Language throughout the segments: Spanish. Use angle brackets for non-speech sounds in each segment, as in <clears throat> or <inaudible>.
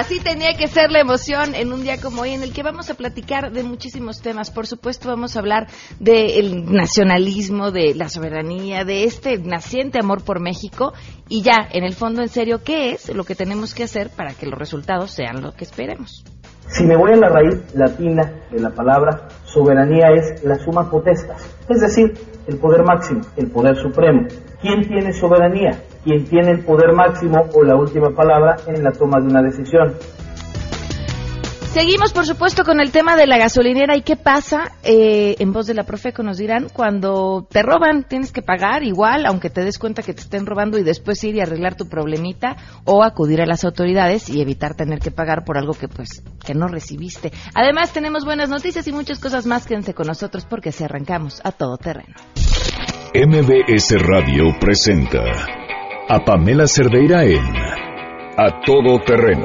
Así tenía que ser la emoción en un día como hoy, en el que vamos a platicar de muchísimos temas. Por supuesto, vamos a hablar del nacionalismo, de la soberanía, de este naciente amor por México y ya, en el fondo, en serio, ¿qué es lo que tenemos que hacer para que los resultados sean lo que esperemos? Si me voy a la raíz latina de la palabra, soberanía es la suma potestas, es decir, el poder máximo, el poder supremo. ¿Quién tiene soberanía? ¿Quién tiene el poder máximo o la última palabra en la toma de una decisión? Seguimos, por supuesto, con el tema de la gasolinera y qué pasa, eh, en voz de la Profeco nos dirán, cuando te roban, tienes que pagar igual, aunque te des cuenta que te estén robando y después ir y arreglar tu problemita o acudir a las autoridades y evitar tener que pagar por algo que pues que no recibiste. Además, tenemos buenas noticias y muchas cosas más. Quédense con nosotros porque si arrancamos a todo terreno. MBS Radio presenta a Pamela Cerdeira en A Todo Terreno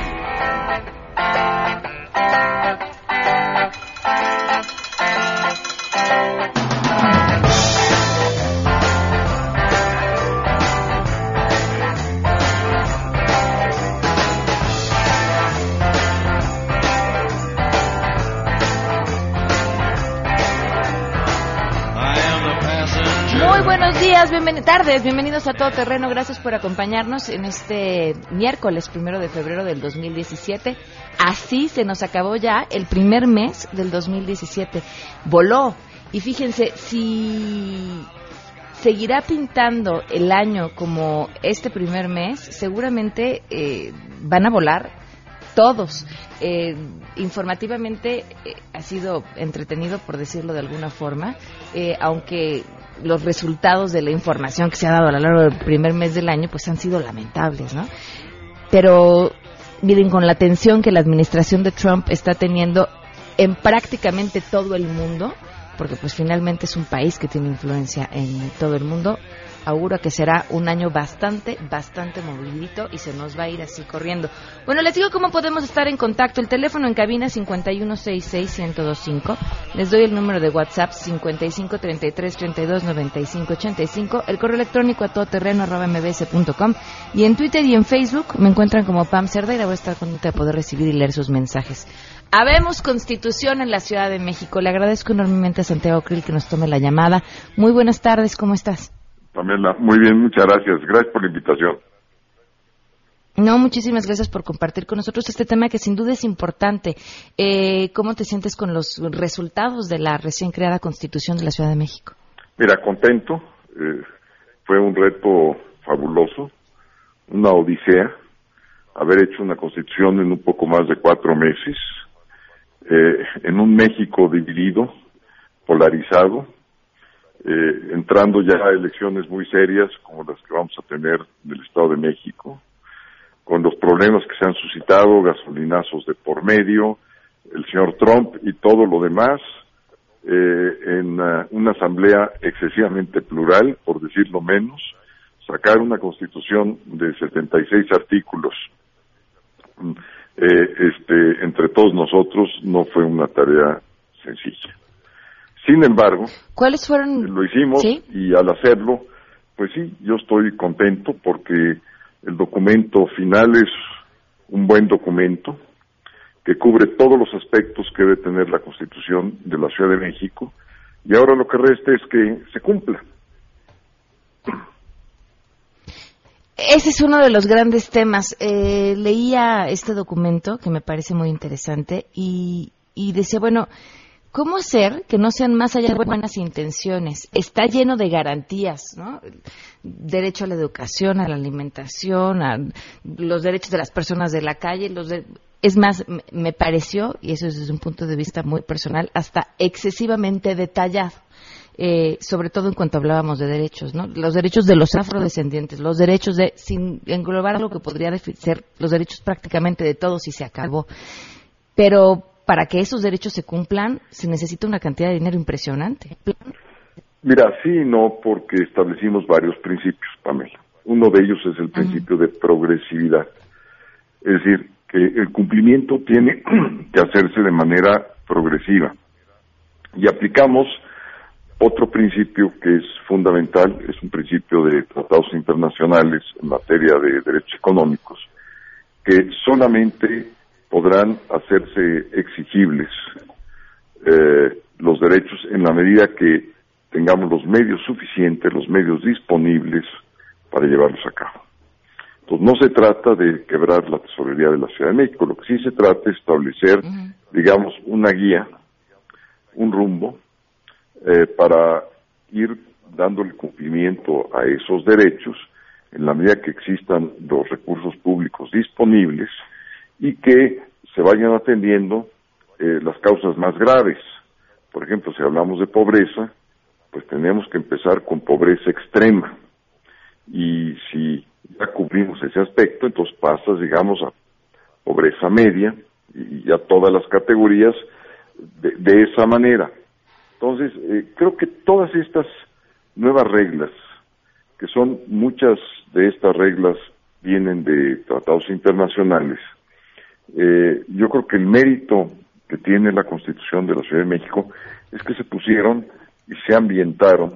Buenas tardes, bienvenidos a Todo Terreno. Gracias por acompañarnos en este miércoles primero de febrero del 2017. Así se nos acabó ya el primer mes del 2017. Voló. Y fíjense, si seguirá pintando el año como este primer mes, seguramente eh, van a volar todos. Eh, informativamente eh, ha sido entretenido, por decirlo de alguna forma, aunque los resultados de la información que se ha dado a lo largo del primer mes del año pues han sido lamentables, ¿no? Pero miren, con la atención que la administración de Trump está teniendo en prácticamente todo el mundo, porque pues finalmente es un país que tiene influencia en todo el mundo, auguro que será un año bastante, bastante movidito y se nos va a ir así corriendo. Bueno, les digo cómo podemos estar en contacto. El teléfono en cabina 5166125. Les doy el número de WhatsApp 5533329585. El correo electrónico a todoterreno.mbs.com. Y en Twitter y en Facebook me encuentran como Pam Cerda y voy a estar contenta de poder recibir y leer sus mensajes. Habemos Constitución en la Ciudad de México. Le agradezco enormemente a Santiago Krill que nos tome la llamada. Muy buenas tardes, ¿cómo estás? Pamela, muy bien, muchas gracias. Gracias por la invitación. No, muchísimas gracias por compartir con nosotros este tema que sin duda es importante. Eh, ¿Cómo te sientes con los resultados de la recién creada Constitución de la Ciudad de México? Mira, contento. Eh, fue un reto fabuloso, una odisea, haber hecho una Constitución en un poco más de cuatro meses, eh, en un México dividido, polarizado, eh, entrando ya a elecciones muy serias como las que vamos a tener en el Estado de México, con los problemas que se han suscitado, gasolinazos de por medio, el señor Trump y todo lo demás, eh, en uh, una asamblea excesivamente plural, por decirlo menos, sacar una constitución de 76 artículos eh, este, entre todos nosotros no fue una tarea sencilla. Sin embargo, ¿cuáles fueron? Lo hicimos y al hacerlo, pues sí, yo estoy contento porque el documento final es un buen documento que cubre todos los aspectos que debe tener la Constitución de la Ciudad de México y ahora lo que resta es que se cumpla. Ese es uno de los grandes temas. Eh, leía este documento que me parece muy interesante y, y decía, bueno, ¿Cómo hacer que no sean más allá de buenas intenciones? Está lleno de garantías, ¿no? Derecho a la educación, a la alimentación, a los derechos de las personas de la calle, los es más, me pareció, y eso es desde un punto de vista muy personal, hasta excesivamente detallado. Eh, sobre todo en cuanto hablábamos de derechos, ¿no? Los derechos de los afrodescendientes, los derechos de, sin englobar lo que podría ser los derechos prácticamente de todos y se acabó. Pero para que esos derechos se cumplan se necesita una cantidad de dinero impresionante. Mira, sí y no, porque establecimos varios principios, Pamela. Uno de ellos es el principio de progresividad. Es decir, que el cumplimiento tiene <clears throat> que hacerse de manera progresiva. Y aplicamos otro principio que es fundamental es un principio de tratados internacionales en materia de derechos económicos, que solamente podrán hacerse exigibles eh, los derechos en la medida que tengamos los medios suficientes, los medios disponibles para llevarlos a cabo. Entonces no se trata de quebrar la tesorería de la Ciudad de México, lo que sí se trata es establecer, digamos, una guía, un rumbo, eh, para ir dándole cumplimiento a esos derechos en la medida que existan los recursos públicos disponibles y que se vayan atendiendo eh, las causas más graves. Por ejemplo, si hablamos de pobreza, pues tenemos que empezar con pobreza extrema. Y si ya cumplimos ese aspecto, entonces pasas, digamos, a pobreza media y ya todas las categorías de, esa manera. Entonces, eh, creo que todas estas nuevas reglas, que son muchas de estas reglas vienen de tratados internacionales, eh, yo creo que el mérito que tiene la Constitución de la Ciudad de México es que se pusieron y se ambientaron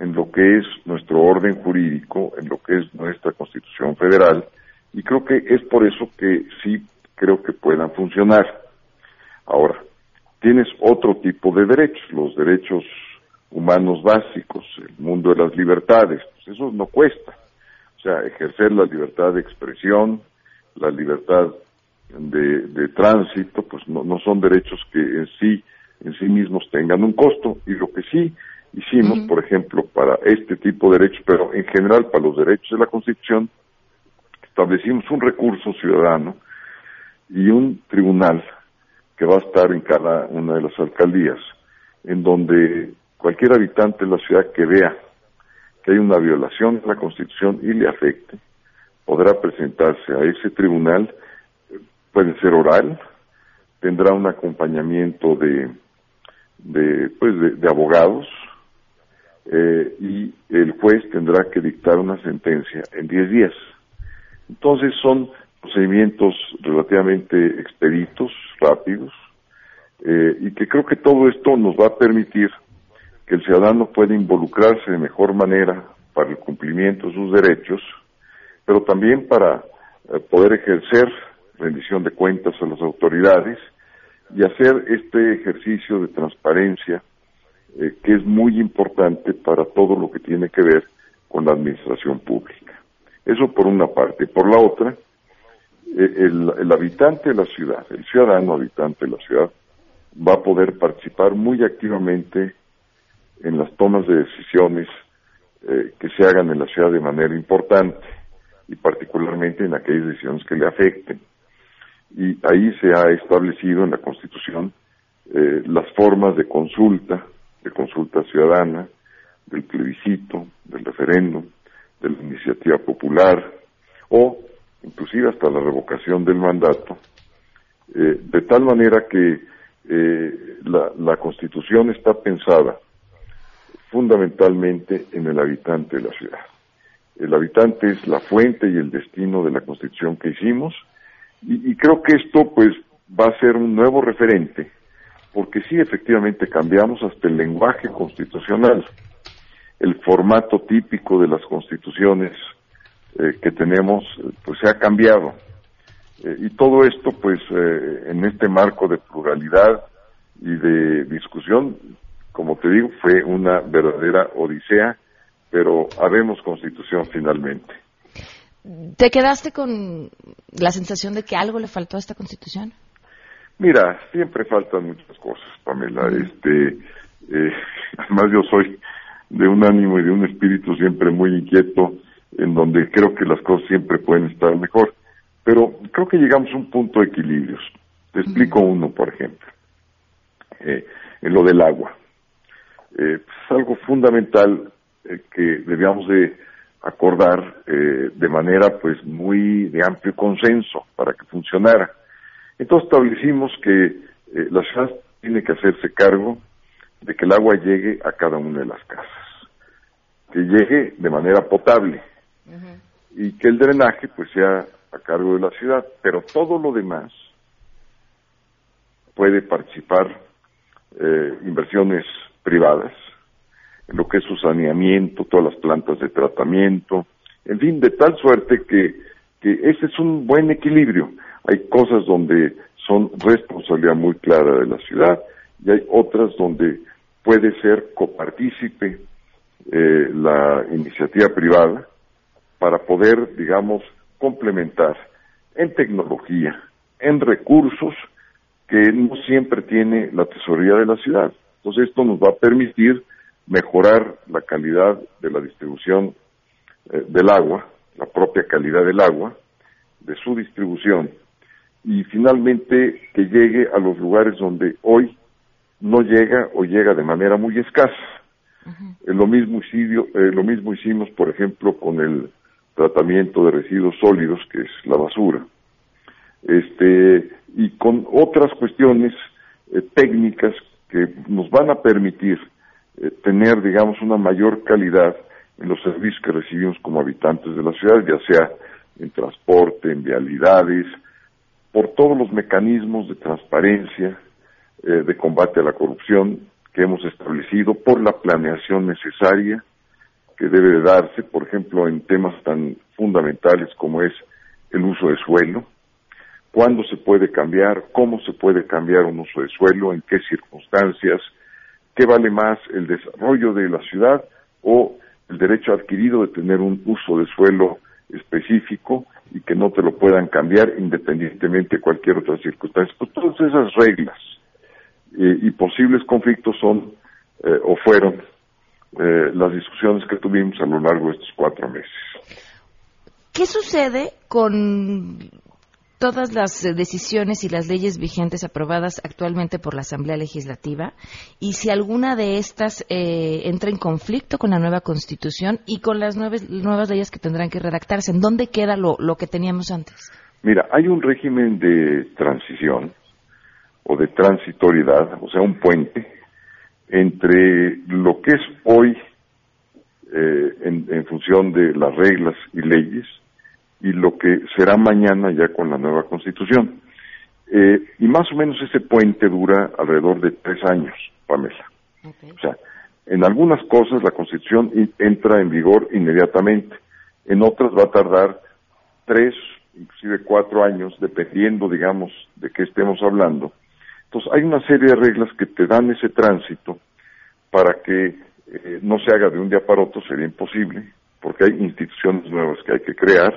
en lo que es nuestro orden jurídico, en lo que es nuestra Constitución Federal, y creo que es por eso que sí creo que puedan funcionar. Ahora, tienes otro tipo de derechos, los derechos humanos básicos, el mundo de las libertades, pues eso no cuesta. O sea, ejercer la libertad de expresión, la libertad de, tránsito, pues no, no son derechos que en sí, en sí mismos tengan un costo. Y lo que sí hicimos, por ejemplo, para este tipo de derechos, pero en general para los derechos de la Constitución, establecimos un recurso ciudadano y un tribunal que va a estar en cada una de las alcaldías, en donde cualquier habitante de la ciudad que vea que hay una violación de la Constitución y le afecte, podrá presentarse a ese tribunal, puede ser oral, tendrá un acompañamiento de, de, pues de, abogados eh, y el juez tendrá que dictar una sentencia en 10 días. Entonces son procedimientos relativamente expeditos, rápidos, eh, y que creo que todo esto nos va a permitir que el ciudadano pueda involucrarse de mejor manera para el cumplimiento de sus derechos, pero también para eh, poder ejercer rendición de cuentas a las autoridades y hacer este ejercicio de transparencia eh, que es muy importante para todo lo que tiene que ver con la administración pública. Eso por una parte. Por la otra, eh, el, habitante de la ciudad, el ciudadano habitante de la ciudad, va a poder participar muy activamente en las tomas de decisiones eh, que se hagan en la ciudad de manera importante y particularmente en aquellas decisiones que le afecten. Y ahí se ha establecido en la Constitución eh, las formas de consulta, de consulta ciudadana, del plebiscito, del referéndum, de la iniciativa popular o inclusive hasta la revocación del mandato, eh, de tal manera que eh, la, la Constitución está pensada fundamentalmente en el habitante de la ciudad. El habitante es la fuente y el destino de la Constitución que hicimos y, creo que esto pues va a ser un nuevo referente porque sí efectivamente cambiamos hasta el lenguaje constitucional, el formato típico de las constituciones eh, que tenemos pues se ha cambiado. Eh, y todo esto pues eh, en este marco de pluralidad y de discusión como te digo fue una verdadera odisea pero haremos constitución finalmente ¿Te quedaste con la sensación de que algo le faltó a esta constitución? Mira, siempre faltan muchas cosas, Pamela. Este, <laughs> además yo soy de un ánimo y de un espíritu siempre muy inquieto en donde creo que las cosas siempre pueden estar mejor. Pero creo que llegamos a un punto de equilibrios. Te explico uno, por ejemplo. Eh, en lo del agua. Eh, pues, es algo fundamental eh, que debíamos de acordar de manera pues muy de amplio consenso para que funcionara. Entonces establecimos que la ciudad tiene que hacerse cargo de que el agua llegue a cada una de las casas, que llegue de manera potable, y que el drenaje pues sea a cargo de la ciudad, pero todo lo demás puede participar eh, inversiones privadas, lo que es su saneamiento, todas las plantas de tratamiento, en fin, de tal suerte que, que ese es un buen equilibrio. Hay cosas donde son responsabilidad muy clara de la ciudad y hay otras donde puede ser copartícipe eh, la iniciativa privada para poder, digamos, complementar en tecnología, en recursos que no siempre tiene la tesorería de la ciudad. Entonces esto nos va a permitir mejorar la calidad de la distribución eh, del agua, la propia calidad del agua, de su distribución y finalmente que llegue a los lugares donde hoy no llega o llega de manera muy escasa. Eh, lo, mismo eh, lo mismo hicimos, por ejemplo, con el tratamiento de residuos sólidos, que es la basura, este, y con otras cuestiones eh, técnicas que nos van a permitir tener, digamos, una mayor calidad en los servicios que recibimos como habitantes de la ciudad, ya sea en transporte, en vialidades, por todos los mecanismos de transparencia, eh, de combate a la corrupción que hemos establecido, por la planeación necesaria que debe de darse, por ejemplo, en temas tan fundamentales como es el uso de suelo, cuándo se puede cambiar, cómo se puede cambiar un uso de suelo, en qué circunstancias, qué vale más el desarrollo de la ciudad o el derecho adquirido de tener un uso de suelo específico y que no te lo puedan cambiar independientemente de cualquier otra circunstancia. Pues todas esas reglas eh, y posibles conflictos son eh, o fueron eh, las discusiones que tuvimos a lo largo de estos cuatro meses. ¿Qué sucede con todas las eh, decisiones y las leyes vigentes aprobadas actualmente por la Asamblea Legislativa y si alguna de estas eh, entra en conflicto con la nueva Constitución y con las nuevas, nuevas leyes que tendrán que redactarse. ¿En dónde queda lo, lo que teníamos antes? Mira, hay un régimen de transición o de transitoriedad, o sea, un puente entre lo que es hoy eh, en, en función de las reglas y leyes y lo que será mañana ya con la nueva constitución. Eh, y más o menos ese puente dura alrededor de tres años, Pamela. O sea, en algunas cosas la constitución entra en vigor inmediatamente, en otras va a tardar tres, inclusive cuatro años, dependiendo, digamos, de qué estemos hablando. Entonces, hay una serie de reglas que te dan ese tránsito para que eh, no se haga de un día para otro, sería imposible, porque hay instituciones nuevas que hay que crear,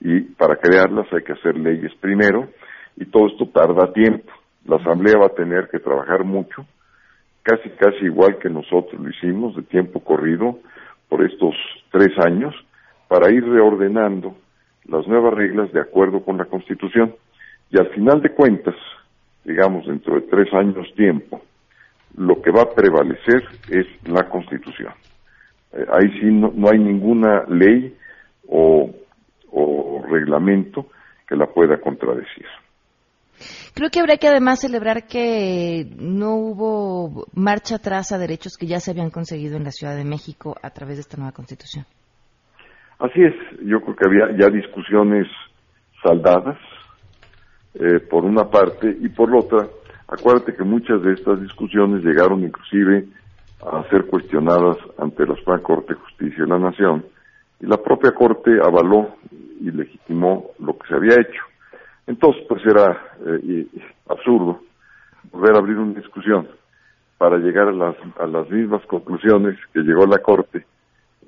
y para crearlas hay que hacer leyes primero y todo esto tarda tiempo. La Asamblea va a tener que trabajar mucho, casi casi igual que nosotros lo hicimos de tiempo corrido por estos tres años, para ir reordenando las nuevas reglas de acuerdo con la Constitución. Y al final de cuentas, digamos dentro de tres años tiempo, lo que va a prevalecer es la Constitución. Eh, ahí sí no, no hay ninguna ley o o reglamento que la pueda contradecir. Creo que habría que además celebrar que no hubo marcha atrás a derechos que ya se habían conseguido en la Ciudad de México a través de esta nueva Constitución. Así es, yo creo que había ya discusiones saldadas, eh, por una parte, y por la otra, acuérdate que muchas de estas discusiones llegaron inclusive a ser cuestionadas ante la Suprema Corte de Justicia de la Nación, y la propia Corte avaló y legitimó lo que se había hecho. Entonces, pues era eh, absurdo volver a abrir una discusión para llegar a las, a las mismas conclusiones que llegó la Corte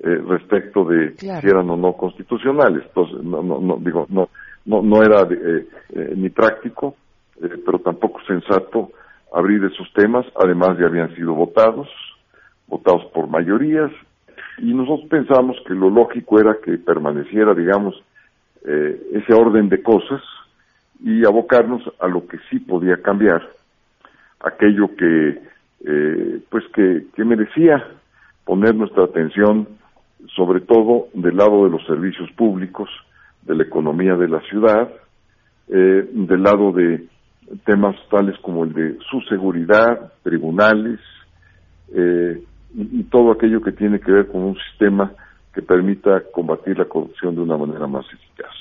eh, respecto de si eran o no constitucionales. Entonces, no, no, no digo, no, no, no era eh, ni práctico, pero tampoco sensato abrir esos temas. Además, ya habían sido votados, votados por mayorías, y nosotros pensamos que lo lógico era que permaneciera, digamos, eh, ese orden de cosas y abocarnos a lo que sí podía cambiar, aquello que, eh, pues que, que merecía poner nuestra atención, sobre todo del lado de los servicios públicos, de la economía de la ciudad, eh, del lado de temas tales como el de su seguridad, tribunales, eh, y, todo aquello que tiene que ver con un sistema que permita combatir la corrupción de una manera más eficaz.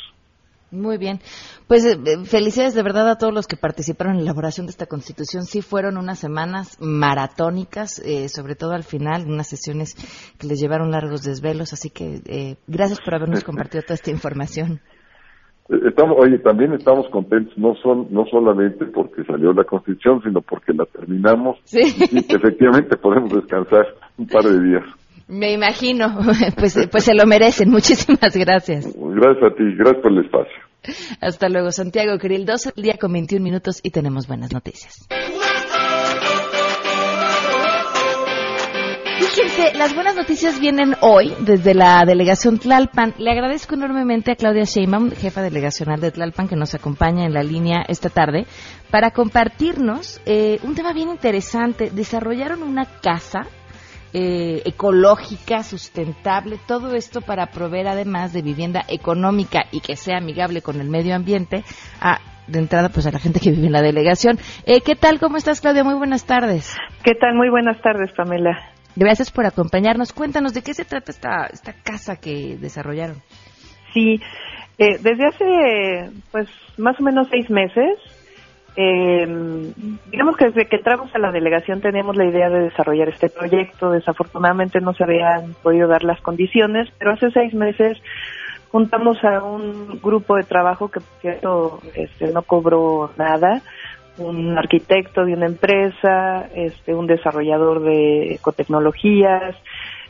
Muy bien. Pues eh, eh, felicidades de verdad a todos los que participaron en la elaboración de esta constitución. Sí fueron unas semanas maratónicas, eh, sobre todo al final, unas sesiones que les llevaron largos desvelos. Así que gracias por habernos <laughs> compartido toda esta información. Estamos, oye, también estamos contentos, no son, no solamente porque salió la Constitución, sino porque la terminamos sí. y efectivamente podemos descansar un par de días. Me imagino, <laughs> pues, pues se lo merecen. Muchísimas gracias. Gracias a ti, gracias por el espacio. Hasta luego, Santiago Krill, 12 día con 21 minutos y tenemos buenas noticias. Fíjense, las buenas noticias vienen hoy desde la delegación Tlalpan. Le agradezco enormemente a Claudia Sheinbaum, jefa delegacional de Tlalpan, que nos acompaña en la línea esta tarde, para compartirnos eh, un tema bien interesante. Desarrollaron una casa eh, ecológica, sustentable, todo esto para proveer además de vivienda económica y que sea amigable con el medio ambiente a de entrada pues a la gente que vive en la delegación. Eh, ¿Qué tal? ¿Cómo estás, Claudia? Muy buenas tardes. ¿Qué tal? Muy buenas tardes, Pamela. Gracias por acompañarnos. Cuéntanos de qué se trata esta, esta casa que desarrollaron. Sí, eh, desde hace pues más o menos seis meses eh, digamos que desde que entramos a la delegación teníamos la idea de desarrollar este proyecto. Desafortunadamente no se habían podido dar las condiciones, pero hace seis meses juntamos a un grupo de trabajo que, por cierto, este, no cobró nada, un arquitecto de una empresa, este, un desarrollador de ecotecnologías,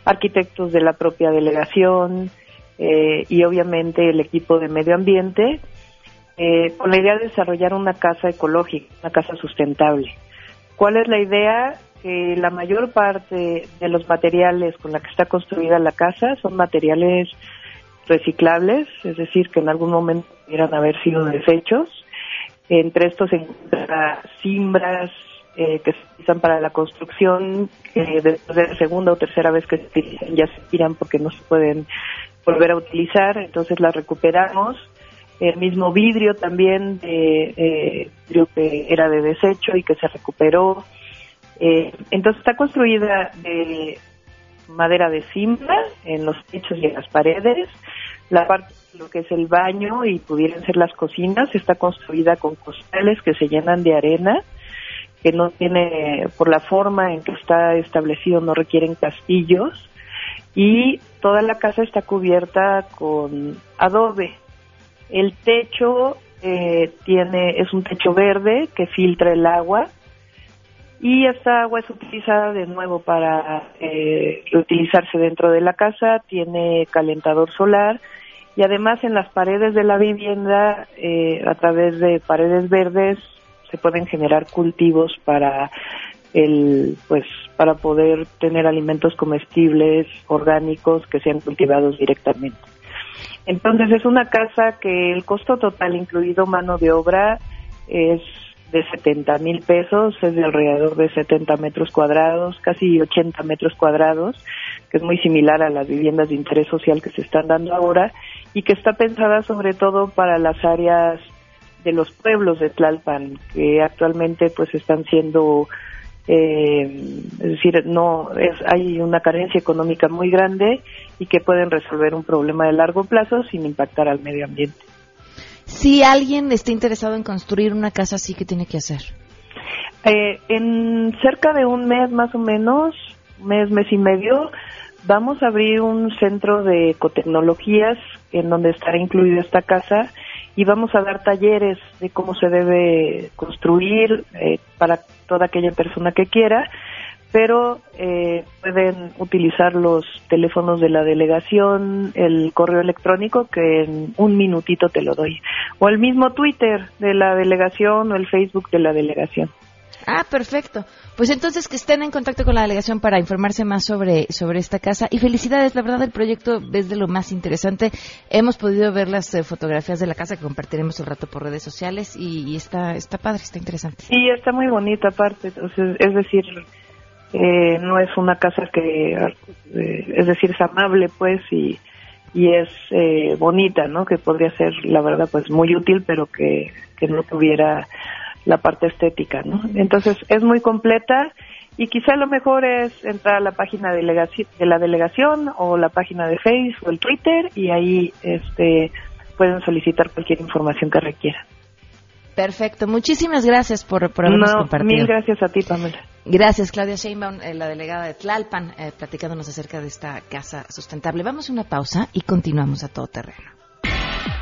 arquitectos de la propia delegación eh, y obviamente el equipo de medio ambiente eh, con la idea de desarrollar una casa ecológica, una casa sustentable. ¿Cuál es la idea? Que la mayor parte de los materiales con la que está construida la casa son materiales reciclables, es decir, que en algún momento pudieran haber sido desechos. Entre estos se encuentran cimbras eh, que se utilizan para la construcción, que después de la segunda o tercera vez que se utilizan ya se tiran porque no se pueden volver a utilizar, entonces las recuperamos el mismo vidrio también eh, que era de desecho y que se recuperó. Eh, entonces está construida de madera de cimbra en los techos y en las paredes. La parte de lo que es el baño y pudieran ser las cocinas está construida con costales que se llenan de arena que no tiene, por la forma en que está establecido, no requieren castillos y toda la casa está cubierta con adobe, el techo eh, tiene es un techo verde que filtra el agua y esta agua es utilizada de nuevo para eh, reutilizarse dentro de la casa. Tiene calentador solar y además en las paredes de la vivienda, eh, a través de paredes verdes, se pueden generar cultivos para el pues para poder tener alimentos comestibles orgánicos que sean cultivados directamente. Entonces es una casa que el costo total, incluido mano de obra, es de 70 mil pesos, es de alrededor de 70 metros cuadrados, casi 80 metros cuadrados, que es muy similar a las viviendas de interés social que se están dando ahora y que está pensada sobre todo para las áreas de los pueblos de Tlalpan, que actualmente pues están siendo eh, es decir, no es, hay una carencia económica muy grande y que pueden resolver un problema de largo plazo sin impactar al medio ambiente. Si alguien está interesado en construir una casa así, ¿qué tiene que hacer? Eh, en cerca de un mes más o menos, mes, mes y medio, vamos a abrir un centro de ecotecnologías en donde estará incluida esta casa y vamos a dar talleres de cómo se debe construir eh, para toda aquella persona que quiera, pero eh, pueden utilizar los teléfonos de la delegación, el correo electrónico que en un minutito te lo doy, o el mismo Twitter de la delegación o el Facebook de la delegación. Ah, perfecto. Pues entonces que estén en contacto con la delegación para informarse más sobre, sobre esta casa. Y felicidades, la verdad el proyecto es de lo más interesante. Hemos podido ver las eh, fotografías de la casa que compartiremos el rato por redes sociales y, está, está padre, está interesante. Sí, está muy bonita aparte. es decir, eh, no es una casa que, eh, es decir, es amable pues y, y es bonita, ¿no? Que podría ser, la verdad, pues muy útil, pero que, que no tuviera la parte estética, ¿no? Entonces es muy completa y quizá lo mejor es entrar a la página de, de la delegación o la página de Facebook o el Twitter y ahí este pueden solicitar cualquier información que requieran. Perfecto. Muchísimas gracias por, por habernos No, compartido. mil gracias a ti, Pamela. Gracias, Claudia Sheinbaum, eh, la delegada de Tlalpan, eh, platicándonos acerca de esta casa sustentable. Vamos a una pausa y continuamos a todo terreno.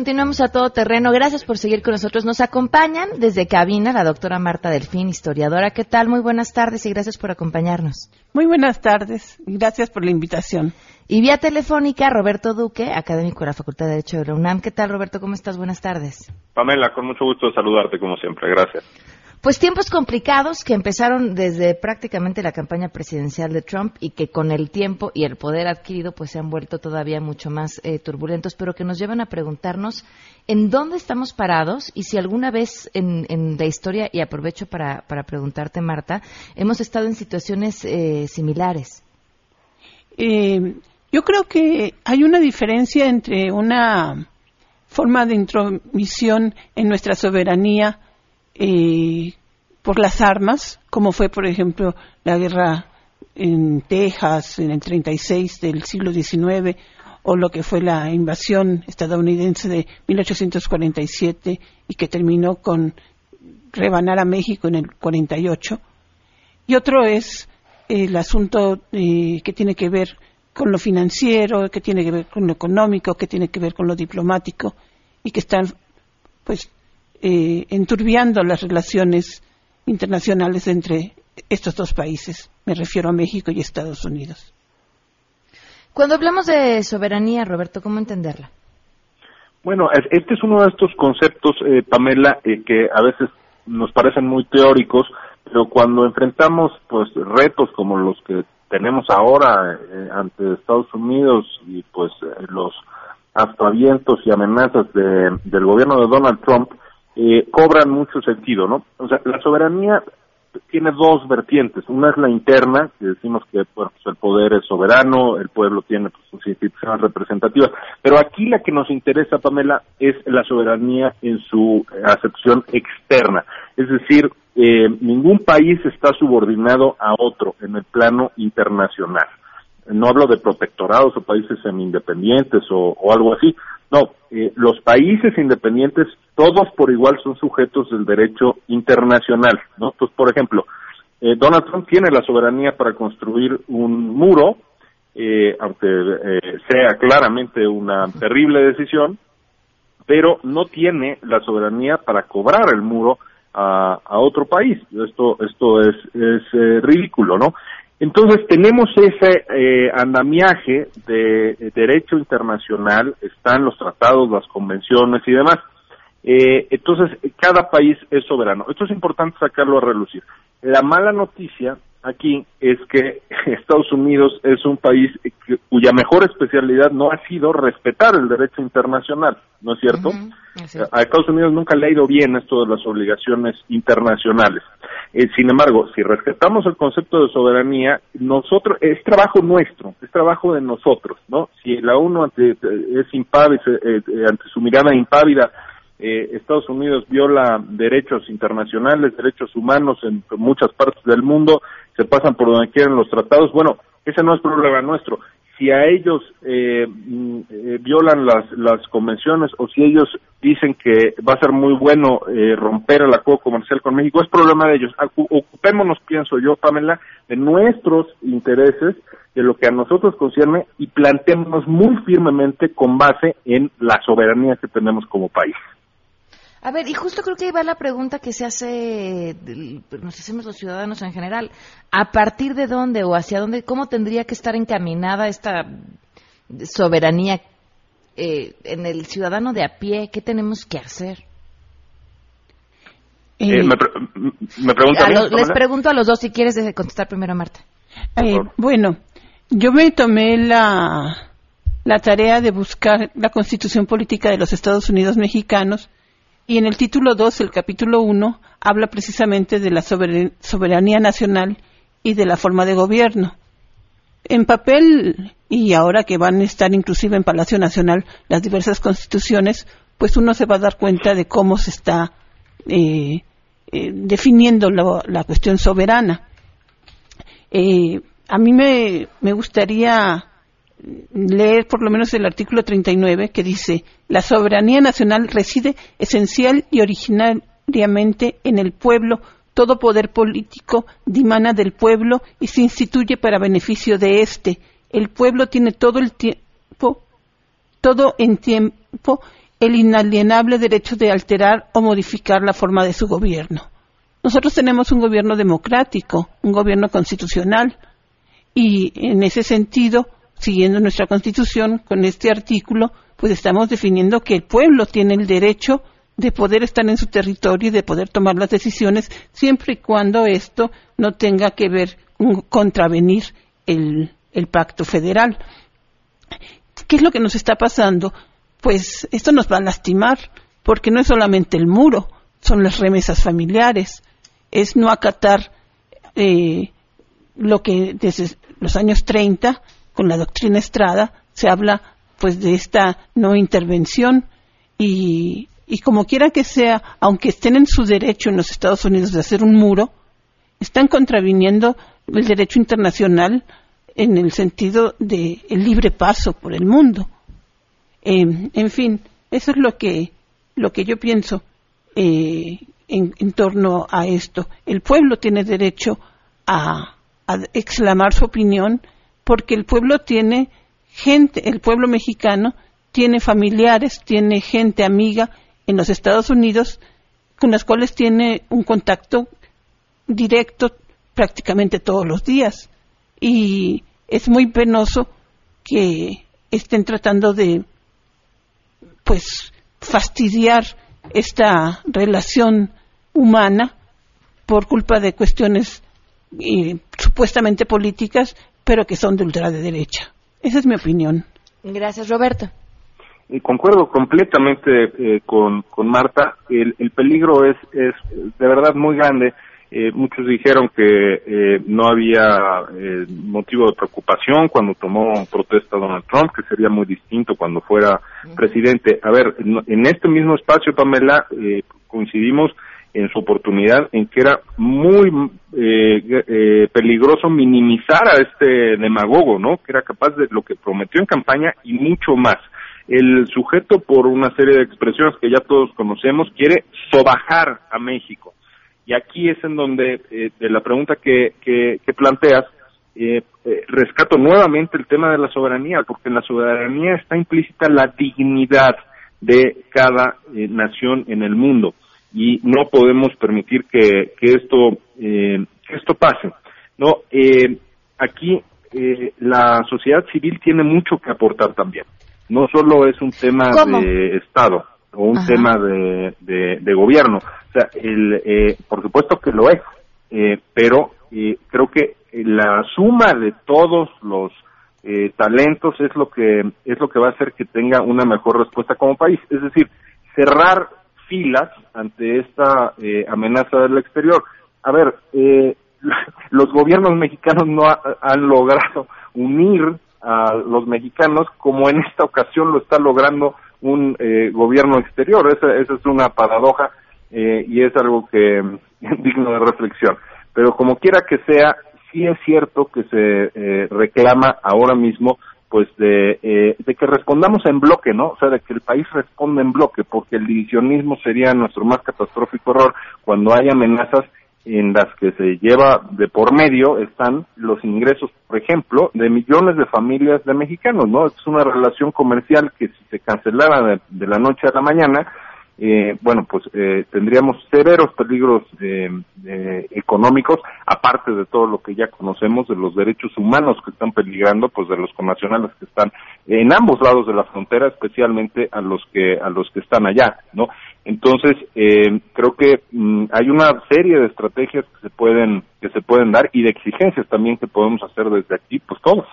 Continuamos a todo terreno. Gracias por seguir con nosotros. Nos acompañan desde cabina la doctora Marta Delfín, historiadora. ¿Qué tal? Muy buenas tardes y gracias por acompañarnos. Muy buenas tardes y gracias por la invitación. Y vía telefónica, Roberto Duque, académico de la Facultad de Derecho de la UNAM. ¿Qué tal, Roberto? ¿Cómo estás? Buenas tardes. Pamela, con mucho gusto saludarte como siempre. Gracias. Pues tiempos complicados que empezaron desde prácticamente la campaña presidencial de Trump y que con el tiempo y el poder adquirido pues se han vuelto todavía mucho más eh, turbulentos, pero que nos llevan a preguntarnos en dónde estamos parados y si alguna vez en, la historia, y aprovecho para, para preguntarte Marta, hemos estado en situaciones eh, similares. Eh, yo creo que hay una diferencia entre una forma de intromisión en nuestra soberanía eh, por las armas, como fue, por ejemplo, la guerra en Texas en el 36 del siglo XIX, o lo que fue la invasión estadounidense de 1847 y que terminó con rebanar a México en el 48. Y otro es el asunto eh, que tiene que ver con lo financiero, que tiene que ver con lo económico, que tiene que ver con lo diplomático y que están pues eh, enturbiando las relaciones internacionales entre estos dos países. Me refiero a México y Estados Unidos. Cuando hablamos de soberanía, Roberto, ¿cómo entenderla? Bueno, es- este es uno de estos conceptos, eh, Pamela, eh, que a veces nos parecen muy teóricos, pero cuando enfrentamos pues retos como los que tenemos ahora eh, ante Estados Unidos y pues eh, los aspavientos y amenazas de- del gobierno de Donald Trump, eh, cobran mucho sentido, ¿no? O sea, la soberanía tiene dos vertientes. Una es la interna, que decimos que bueno, pues el poder es soberano, el pueblo tiene pues, sus instituciones representativas, pero aquí la que nos interesa, Pamela, es la soberanía en su eh, acepción externa. Es decir, eh, ningún país está subordinado a otro en el plano internacional. No hablo de protectorados o países semi-independientes o, o algo así. No, eh, los países independientes, todos por igual son sujetos del derecho internacional, ¿no? Entonces, por ejemplo, eh, Donald Trump tiene la soberanía para construir un muro, eh, aunque eh, sea claramente una terrible decisión, pero no tiene la soberanía para cobrar el muro a, a otro país. Esto, esto es, es eh, ridículo, ¿no? Entonces tenemos ese eh, andamiaje de, derecho internacional, están los tratados, las convenciones y demás. Eh, entonces cada país es soberano. Esto es importante sacarlo a relucir. La mala noticia aquí es que <laughs> Estados Unidos es un país cuya mejor especialidad no ha sido respetar el derecho internacional, ¿no es cierto? Es. A Estados Unidos nunca le ha ido bien esto de las obligaciones internacionales. Eh, sin embargo, si respetamos el concepto de soberanía, nosotros es trabajo nuestro, es trabajo de nosotros, ¿no? Si la ONU ante, es impávida, eh, eh, ante su mirada impávida, eh, Estados Unidos viola derechos internacionales, derechos humanos en muchas partes del mundo, se pasan por donde quieren los tratados. Bueno, ese no es problema nuestro. Si a ellos eh, mm, eh, violan las, las convenciones o si ellos dicen que va a ser muy bueno eh, romper el acuerdo comercial con México, es problema de ellos. Ocupémonos, pienso yo, Pamela, de nuestros intereses, de lo que a nosotros concierne y planteémonos muy firmemente con base en la soberanía que tenemos como país. A ver, y justo creo que ahí va la pregunta que se hace, del- nos hacemos los ciudadanos en general. ¿A partir de dónde o hacia dónde, cómo tendría que estar encaminada esta soberanía eh, en el ciudadano de a pie? ¿Qué tenemos que hacer? Eh, Eh, me, pre- me pregunta A a mí, lo- les pregunto a los dos si quieres contestar primero, Marta. Eh, bueno, yo me tomé la, la tarea de buscar la constitución política de los Estados Unidos mexicanos y en el título 2, el capítulo 1, habla precisamente de la soberanía nacional y de la forma de gobierno. En papel, y ahora que van a estar inclusive en Palacio Nacional las diversas constituciones, pues uno se va a dar cuenta de cómo se está eh, eh, definiendo la cuestión soberana. Eh, a mí me, me gustaría leer por lo menos el artículo 39 que dice, la soberanía nacional reside esencial y originariamente en el pueblo, todo poder político dimana del pueblo y se instituye para beneficio de éste. El pueblo tiene todo el tiempo, todo en tiempo, el inalienable derecho de alterar o modificar la forma de su gobierno. Nosotros tenemos un gobierno democrático, un gobierno constitucional, y en ese sentido siguiendo nuestra Constitución, con este artículo, pues estamos definiendo que el pueblo tiene el derecho de poder estar en su territorio y de poder tomar las decisiones siempre y cuando esto no tenga que ver con contravenir el, el pacto federal. ¿Qué es lo que nos está pasando? Pues esto nos va a lastimar, porque no es solamente el muro, son las remesas familiares, es no acatar eh, lo que desde los años 30 con la doctrina Estrada se habla pues de esta no intervención y, como quiera que sea, aunque estén en su derecho en los Estados Unidos de hacer un muro, están contraviniendo el derecho internacional en el sentido de el libre paso por el mundo. Eh, en fin, eso es lo que lo que yo pienso eh, en, torno a esto. El pueblo tiene derecho a exclamar su opinión porque el pueblo tiene gente, el pueblo mexicano tiene familiares, tiene gente amiga en los Estados Unidos con las cuales tiene un contacto directo prácticamente todos los días. Y es muy penoso que estén tratando de, pues, fastidiar esta relación humana por culpa de cuestiones eh, supuestamente políticas pero que son de ultraderecha. Esa es mi opinión. Gracias, Roberto. Y concuerdo completamente eh, con, Marta. El, peligro es, es de verdad muy grande. Eh, muchos dijeron que eh, no había motivo de preocupación cuando tomó protesta Donald Trump, que sería muy distinto cuando fuera presidente. A ver, en este mismo espacio, Pamela, coincidimos en su oportunidad en que era muy eh, eh, peligroso minimizar a este demagogo, ¿no? Que era capaz de lo que prometió en campaña y mucho más. El sujeto, por una serie de expresiones que ya todos conocemos, quiere sobajar a México. Y aquí es en donde, eh, de la pregunta que, que, planteas, rescato nuevamente el tema de la soberanía, porque en la soberanía está implícita la dignidad de cada nación en el mundo y no podemos permitir que, que esto eh, esto pase. No eh, aquí eh, la sociedad civil tiene mucho que aportar también. No solo es un tema de estado o un tema de, de, gobierno. O sea el eh, por supuesto que lo es pero creo que la suma de todos los talentos es lo que es lo que va a hacer que tenga una mejor respuesta como país. Es decir cerrar filas ante esta eh, amenaza del exterior. A ver, eh, <laughs> los gobiernos mexicanos no han logrado <laughs> unir a los mexicanos como en esta ocasión lo está logrando un eh, gobierno exterior. Esa, esa, es una paradoja y es algo que <laughs> digno de reflexión. Pero como quiera que sea, sí es cierto que se reclama ahora mismo pues de, eh, de que respondamos en bloque, ¿no? O sea, de que el país responda en bloque, porque el divisionismo sería nuestro más catastrófico error cuando hay amenazas en las que se lleva de por medio están los ingresos, por ejemplo, de millones de familias de mexicanos, ¿no? Es una relación comercial que si se cancelara de la noche a la mañana, eh, bueno, pues eh, tendríamos severos peligros económicos, aparte de todo lo que ya conocemos de los derechos humanos que están peligrando, pues de los connacionales que están en ambos lados de la frontera, especialmente a los que a los que están allá, ¿no? Entonces eh, creo que mm, hay una serie de estrategias que se pueden que se pueden dar y de exigencias también que podemos hacer desde aquí, pues todos.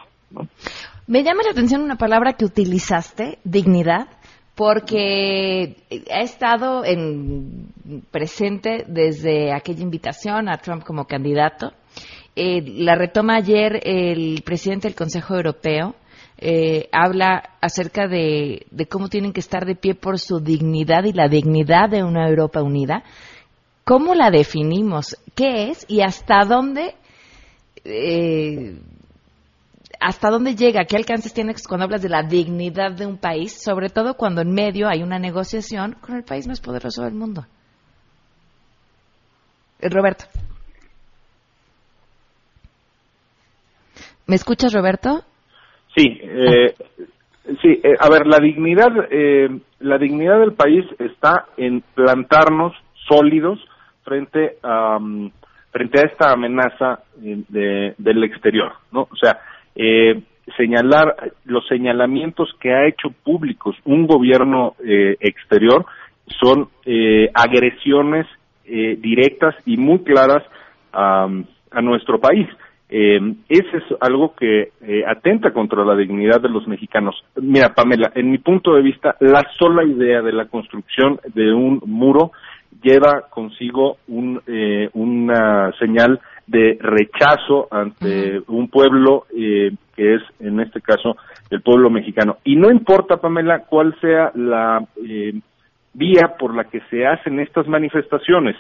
Me llama la atención una palabra que utilizaste, dignidad, porque ha estado en presente desde aquella invitación a Trump como candidato. Eh, la retoma ayer el presidente del Consejo Europeo. Eh, habla acerca de, cómo tienen que estar de pie por su dignidad y la dignidad de una Europa unida. ¿Cómo la definimos? ¿Qué es y hasta dónde eh, hasta dónde llega, qué alcances tienes cuando hablas de la dignidad de un país, sobre todo cuando en medio hay una negociación con el país más poderoso del mundo. Eh, Roberto. ¿Me escuchas, Roberto? Sí, eh, sí. Eh, a ver, la dignidad, la dignidad del país está en plantarnos sólidos frente a mm, frente a esta amenaza del exterior, ¿no? O sea, eh, señalar los señalamientos que ha hecho públicos un gobierno eh, exterior son eh, agresiones eh, directas y muy claras a, a nuestro país. Eh, ese es algo que eh, atenta contra la dignidad de los mexicanos. Mira, Pamela, en mi punto de vista, la sola idea de la construcción de un muro lleva consigo un, una señal de rechazo ante un pueblo eh, que es, en este caso, el pueblo mexicano. Y no importa, Pamela, cuál sea la eh, vía por la que se hacen estas manifestaciones,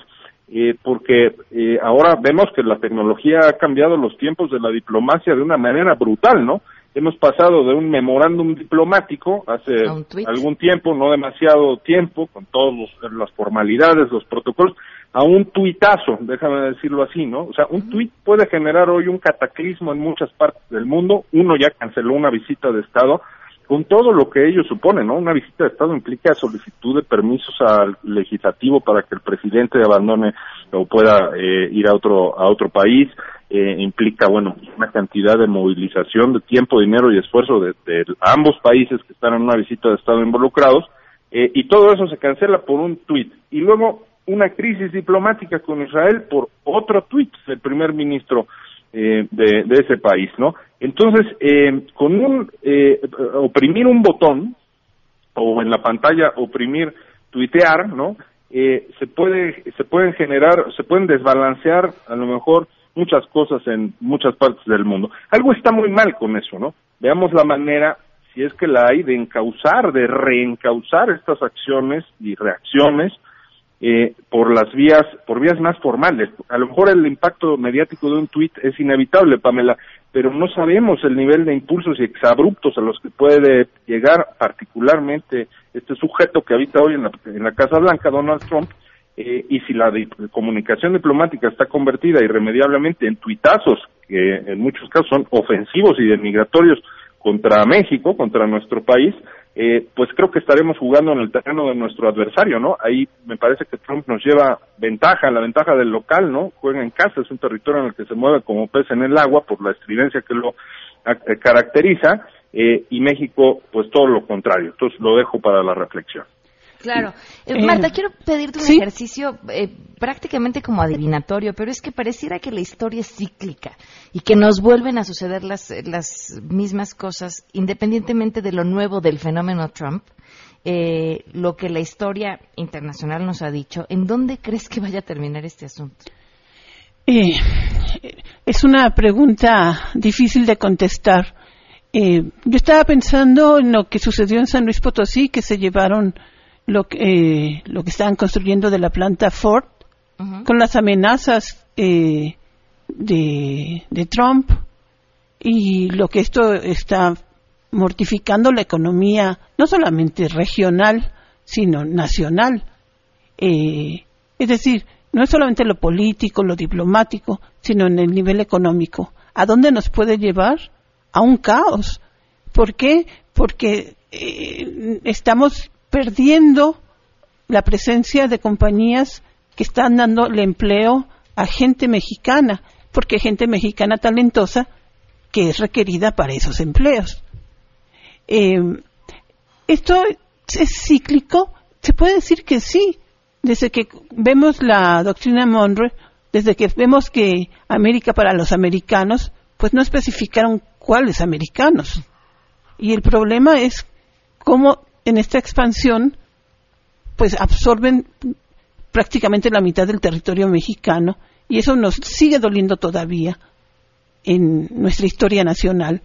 eh, porque eh, ahora vemos que la tecnología ha cambiado los tiempos de la diplomacia de una manera brutal, ¿no? Hemos pasado de un memorándum diplomático hace algún tiempo, no demasiado tiempo, con todas las formalidades, los protocolos, a un tuitazo, déjame decirlo así, ¿no? O sea, un tuit puede generar hoy un cataclismo en muchas partes del mundo. Uno ya canceló una visita de Estado con todo lo que ello supone, ¿no? Una visita de Estado implica solicitud de permisos al legislativo para que el presidente abandone o pueda eh, ir a otro a otro país. Eh, implica, bueno, una cantidad de movilización de tiempo, dinero y esfuerzo de, de ambos países que están en una visita de Estado involucrados. Eh, y todo eso se cancela por un tuit. Y luego una crisis diplomática con Israel por otro tuit del primer ministro eh, de, ese país, ¿no? Entonces, eh, con un eh, oprimir un botón o en la pantalla oprimir tuitear, ¿no? se puede se pueden generar se pueden desbalancear a lo mejor muchas cosas en muchas partes del mundo. Algo está muy mal con eso, ¿no? Veamos la manera si es que la hay de encauzar, de reencauzar estas acciones y reacciones eh, por las vías, por vías más formales. A lo mejor el impacto mediático de un tuit es inevitable, Pamela, pero no sabemos el nivel de impulsos y exabruptos a los que puede llegar particularmente este sujeto que habita hoy en la, Casa Blanca, Donald Trump, eh, y si la comunicación diplomática está convertida irremediablemente en tuitazos, que en muchos casos son ofensivos y denigratorios contra México, contra nuestro país, eh, pues creo que estaremos jugando en el terreno de nuestro adversario, ¿no? Ahí me parece que Trump nos lleva ventaja, la ventaja del local, ¿no? Juega en casa, es un territorio en el que se mueve como pez en el agua por la estridencia que lo eh, caracteriza, eh, y México, pues todo lo contrario. Entonces lo dejo para la reflexión. Claro. Eh, Marta, quiero pedirte un ejercicio eh, prácticamente como adivinatorio, pero es que pareciera que la historia es cíclica y que nos vuelven a suceder las, las mismas cosas independientemente de lo nuevo del fenómeno Trump. Eh, lo que la historia internacional nos ha dicho, ¿en dónde crees que vaya a terminar este asunto? es una pregunta difícil de contestar. yo estaba pensando en lo que sucedió en San Luis Potosí, que se llevaron lo que, eh, lo que están construyendo de la planta Ford, con las amenazas eh, de, de Trump y lo que esto está mortificando la economía, no solamente regional, sino nacional. Eh, es decir, no es solamente lo político, lo diplomático, sino en el nivel económico. ¿A dónde nos puede llevar? A un caos. ¿Por qué? Porque eh, estamos perdiendo la presencia de compañías que están dando el empleo a gente mexicana, porque gente mexicana talentosa que es requerida para esos empleos. Eh, ¿Esto es cíclico? Se puede decir que sí. Desde que vemos la doctrina Monroe, desde que vemos que América para los americanos, pues no especificaron ¿cuáles americanos? Y el problema es cómo en esta expansión pues absorben prácticamente la mitad del territorio mexicano y eso nos sigue doliendo todavía en nuestra historia nacional.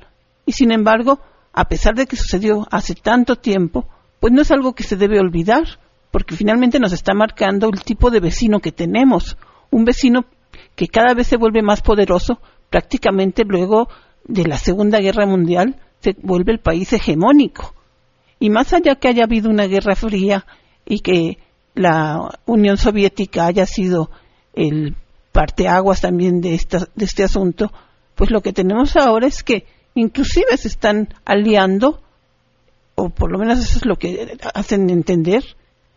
Y sin embargo, a pesar de que sucedió hace tanto tiempo, pues no es algo que se debe olvidar, porque finalmente nos está marcando el tipo de vecino que tenemos, un vecino que cada vez se vuelve más poderoso, prácticamente luego de la Segunda Guerra Mundial se vuelve el país hegemónico. Y más allá que haya habido una guerra fría y que la Unión Soviética haya sido el parteaguas también de, de este asunto, pues lo que tenemos ahora es que inclusive se están aliando, o por lo menos eso es lo que hacen entender,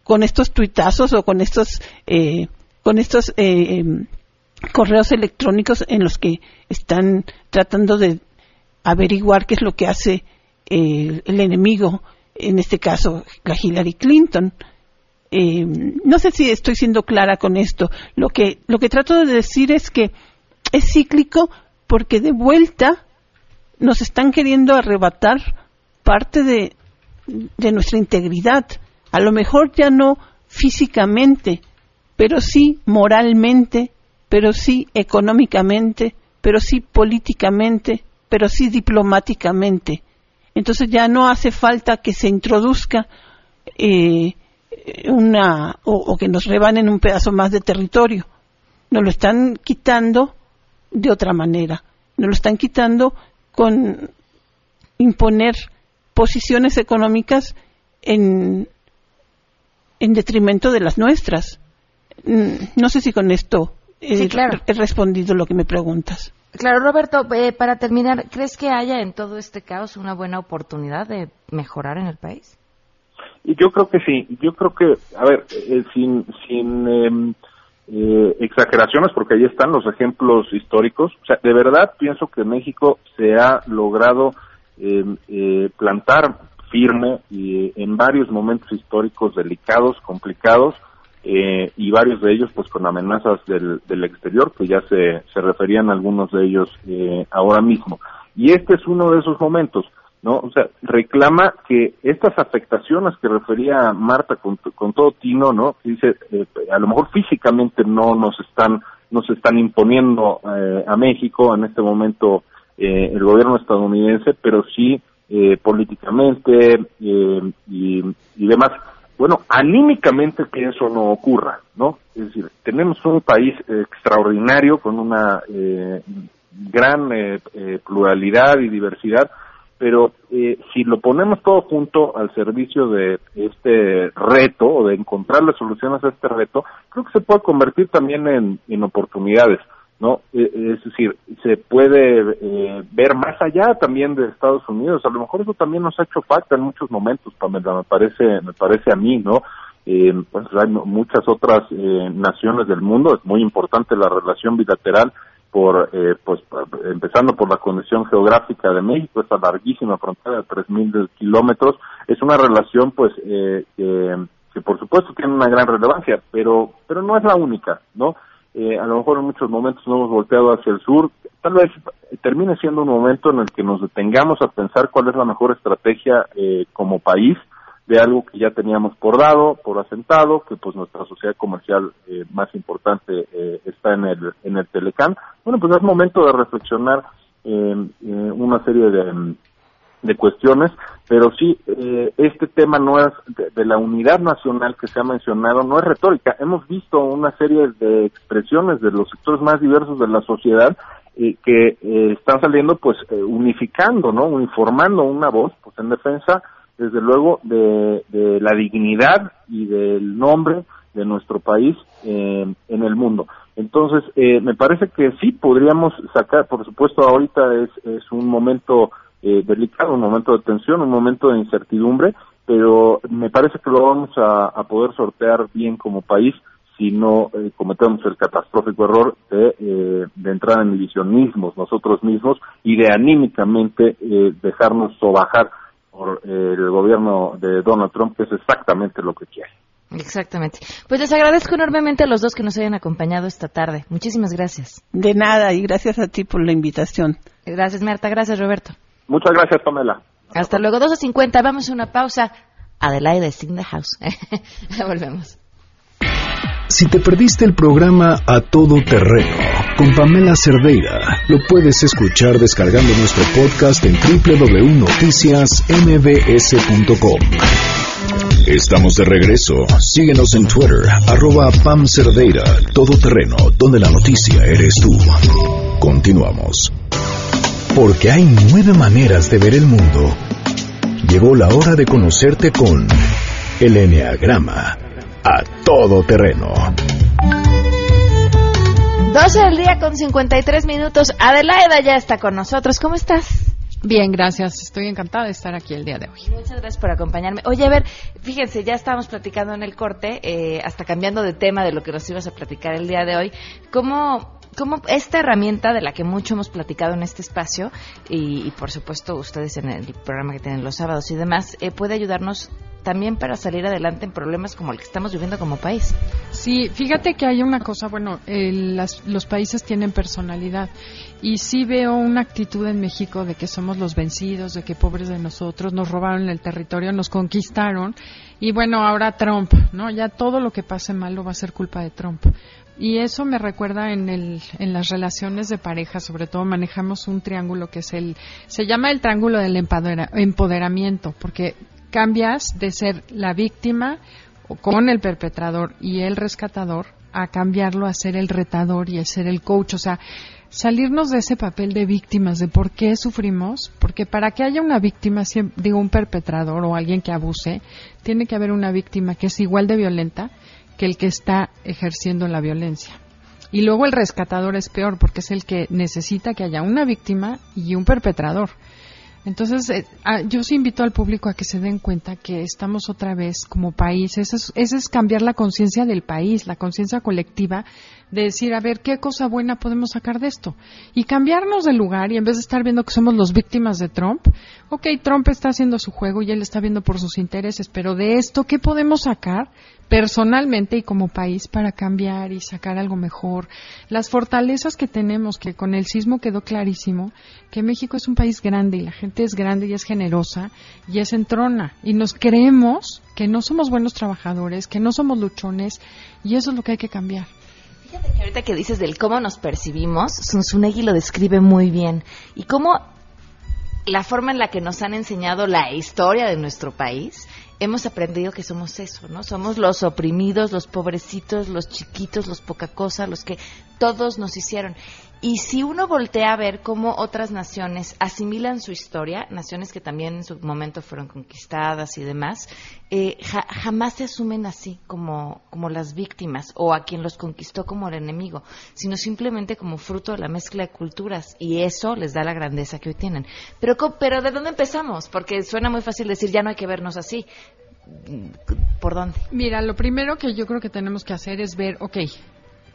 con estos tuitazos o con estos, eh, con estos eh, em, correos electrónicos en los que están tratando de averiguar qué es lo que hace eh, el enemigo, en este caso la Hillary Clinton. no sé si estoy siendo clara con esto. Lo que, lo que trato de decir es que es cíclico porque de vuelta nos están queriendo arrebatar parte de, de nuestra integridad. A lo mejor ya no físicamente, pero sí moralmente, pero sí económicamente, pero sí políticamente, pero sí diplomáticamente. Entonces ya no hace falta que se introduzca eh, una o, o, que nos rebanen un pedazo más de territorio. Nos lo están quitando de otra manera. Nos lo están quitando con imponer posiciones económicas en, en detrimento de las nuestras. Mm, no sé si con esto he, respondido lo que me preguntas. Claro, Roberto, eh, para terminar, ¿crees que haya en todo este caos una buena oportunidad de mejorar en el país? Yo creo que sí. Yo creo que, a ver, eh, sin, sin em, eh, exageraciones, porque ahí están los ejemplos históricos. O sea, de verdad pienso que México se ha logrado em, eh, plantar firme y en varios momentos históricos delicados, complicados, eh, y varios de ellos pues con amenazas del, del exterior, que ya se, se referían algunos de ellos eh, ahora mismo. Y este es uno de esos momentos. ¿no? O sea, reclama que estas afectaciones que refería Marta con, con todo tino, ¿no? Dice, eh, a lo mejor físicamente no nos están, nos están imponiendo eh, a México en este momento eh, el gobierno estadounidense, pero sí eh, políticamente y, y demás. Bueno, anímicamente que eso no ocurra, ¿no? Es decir, tenemos un país extraordinario con una gran pluralidad y diversidad, pero eh, si lo ponemos todo junto al servicio de este reto o de encontrar las soluciones a este reto, creo que se puede convertir también en, en oportunidades, ¿no? Eh, es decir, se puede eh, ver más allá también de Estados Unidos. A lo mejor eso también nos ha hecho falta en muchos momentos, Pamela, me parece, me parece a mí, ¿no? Eh, pues hay muchas otras eh, naciones del mundo, es muy importante la relación bilateral por, eh, pues, empezando por la condición geográfica de México, esta larguísima frontera de 3.000 kilómetros, es una relación, pues, eh, que, por supuesto tiene una gran relevancia, pero, pero no es la única, ¿no? Eh, a lo mejor en muchos momentos no hemos volteado hacia el sur, tal vez termine siendo un momento en el que nos detengamos a pensar cuál es la mejor estrategia eh, como país, de algo que ya teníamos por dado, por asentado, que pues nuestra sociedad comercial eh, más importante eh, está en el en el Telecán. Bueno, pues es momento de reflexionar en una serie de, de cuestiones, pero sí, eh, este tema no es de, la unidad nacional que se ha mencionado, no es retórica. Hemos visto una serie de expresiones de los sectores más diversos de la sociedad que están saliendo pues unificando, ¿no? Uniformando una voz pues en defensa desde luego, de, de la dignidad y del nombre de nuestro país eh, en el mundo. Entonces, eh, me parece que sí podríamos sacar, por supuesto, ahorita es, es un momento eh, delicado, un momento de tensión, un momento de incertidumbre, pero me parece que lo vamos a, a poder sortear bien como país si no eh, cometemos el catastrófico error de, eh, de entrar en divisionismos nosotros mismos y de anímicamente eh, dejarnos sobajar por el gobierno de Donald Trump, que es exactamente lo que quiere. Exactamente. Pues les agradezco enormemente a los dos que nos hayan acompañado esta tarde. Muchísimas gracias. De nada y gracias a ti por la invitación. Gracias, Marta. Gracias, Roberto. Muchas gracias, Pamela. Hasta luego, 2.50. Vamos a una pausa. Adelaide is in the house. <laughs> ya volvemos. Si te perdiste el programa A Todo Terreno con Pamela Cerdeira, lo puedes escuchar descargando nuestro podcast en www.noticiasmbs.com. Estamos de regreso. Síguenos en Twitter, arroba Pam Cerdeira, Todo Terreno, donde la noticia eres tú. Continuamos. Porque hay nueve maneras de ver el mundo. Llegó la hora de conocerte con el Enneagrama a todo terreno. 12 del día con 53 minutos. Adelaida ya está con nosotros. ¿Cómo estás? Bien, gracias. Estoy encantada de estar aquí el día de hoy. Muchas gracias por acompañarme. Oye, a ver, fíjense, ya estábamos platicando en el corte, eh, hasta cambiando de tema de lo que nos ibas a platicar el día de hoy. ¿Cómo, cómo esta herramienta de la que mucho hemos platicado en este espacio, y, y por supuesto ustedes en el programa que tienen los sábados y demás, eh, puede ayudarnos también para salir adelante en problemas como el que estamos viviendo como país. Sí, fíjate que hay una cosa, bueno, eh, las- los países tienen personalidad y sí veo una actitud en México de que somos los vencidos, de que pobres de nosotros, nos robaron el territorio, nos conquistaron y bueno, ahora Trump, ¿no? Ya todo lo que pase malo va a ser culpa de Trump. Y eso me recuerda en, el, en las relaciones de pareja, sobre todo manejamos un triángulo que es el, se llama el triángulo del empoderamiento, porque cambias de ser la víctima con el perpetrador y el rescatador a cambiarlo a ser el retador y a ser el coach, o sea, salirnos de ese papel de víctimas, de por qué sufrimos, porque para que haya una víctima, digo un perpetrador o alguien que abuse, tiene que haber una víctima que es igual de violenta que el que está ejerciendo la violencia. Y luego el rescatador es peor porque es el que necesita que haya una víctima y un perpetrador. Entonces, eh, yo sí invito al público a que se den cuenta que estamos otra vez como país. Ese es, ese es cambiar la conciencia del país, la conciencia colectiva, de decir, a ver, ¿qué cosa buena podemos sacar de esto? Y cambiarnos de lugar y en vez de estar viendo que somos los víctimas de Trump, ok, Trump está haciendo su juego y él está viendo por sus intereses, pero de esto, ¿qué podemos sacar personalmente y como país para cambiar y sacar algo mejor? Las fortalezas que tenemos, que con el sismo quedó clarísimo, que México es un país grande y la gente es grande y es generosa y es entrona y nos creemos que no somos buenos trabajadores, que no somos luchones y eso es lo que hay que cambiar. Fíjate que ahorita que dices del cómo nos percibimos, Zunzunegui lo describe muy bien. Y cómo la forma en la que nos han enseñado la historia de nuestro país, hemos aprendido que somos eso, ¿no? Somos los oprimidos, los pobrecitos, los chiquitos, los poca cosa, los que todos nos hicieron. Y si uno voltea a ver cómo otras naciones asimilan su historia, naciones que también en su momento fueron conquistadas y demás, eh, ja- jamás se asumen así como, como las víctimas o a quien los conquistó como el enemigo, sino simplemente como fruto de la mezcla de culturas y eso les da la grandeza que hoy tienen. Pero, pero ¿de dónde empezamos? Porque suena muy fácil decir ya no hay que vernos así. ¿Por dónde? Mira, lo primero que yo creo que tenemos que hacer es ver, ok,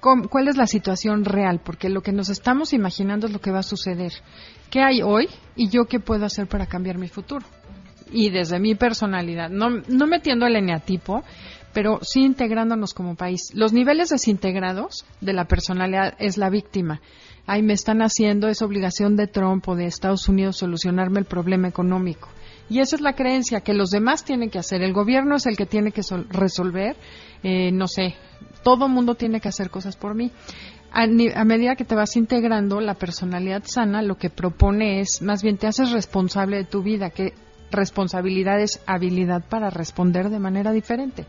¿cómo- ¿cuál es la situación real? Porque lo que nos estamos imaginando es lo que va a suceder. ¿Qué hay hoy y yo qué puedo hacer para cambiar mi futuro? Y desde mi personalidad, no, no metiendo el eneatipo, pero sí integrándonos como país. Los niveles desintegrados de la personalidad es la víctima. Ay, me están haciendo, es obligación de Trump o de Estados Unidos solucionarme el problema económico. Y esa es la creencia que los demás tienen que hacer. El gobierno es el que tiene que sol- resolver, eh, no sé, todo mundo tiene que hacer cosas por mí. A, a medida que te vas integrando, la personalidad sana lo que propone es, más bien te haces responsable de tu vida, que responsabilidad es habilidad para responder de manera diferente.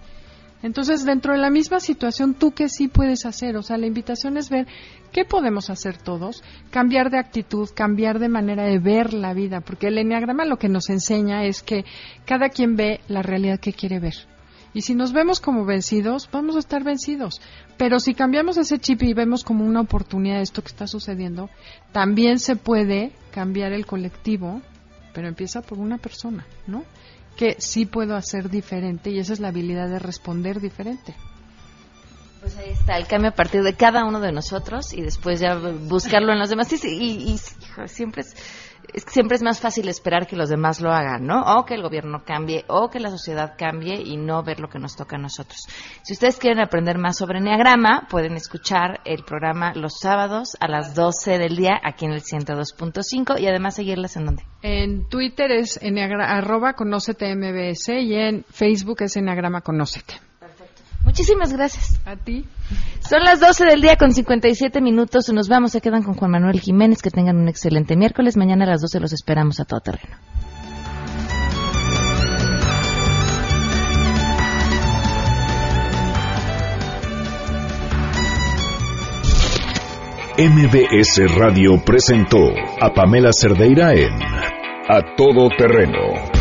Entonces, dentro de la misma situación, ¿tú qué sí puedes hacer? O sea, la invitación es ver qué podemos hacer todos, cambiar de actitud, cambiar de manera de ver la vida, porque el enneagrama lo que nos enseña es que cada quien ve la realidad que quiere ver. Y si nos vemos como vencidos, vamos a estar vencidos. Pero si cambiamos ese chip y vemos como una oportunidad esto que está sucediendo, también se puede cambiar el colectivo, pero empieza por una persona, ¿no? Que sí puedo hacer diferente y esa es la habilidad de responder diferente. Pues ahí está. el cambio a partir de cada uno de nosotros y después ya buscarlo en los demás. Y, y, y siempre es es que siempre es más fácil esperar que los demás lo hagan, ¿no? O que el gobierno cambie, o que la sociedad cambie y no ver lo que nos toca a nosotros. Si ustedes quieren aprender más sobre Enneagrama, pueden escuchar el programa los sábados a las 12 del día aquí en el 102.5 y además seguirlas en donde. En Twitter es arroba conócete MBS y en Facebook es Enneagrama Conócete. Muchísimas gracias. A ti. Son las 12 del día con 57 minutos. Nos vamos, se quedan con Juan Manuel Jiménez. Que tengan un excelente miércoles. Mañana a las 12 los esperamos a todo terreno. MBS Radio presentó a Pamela Cerdeira en A Todo Terreno.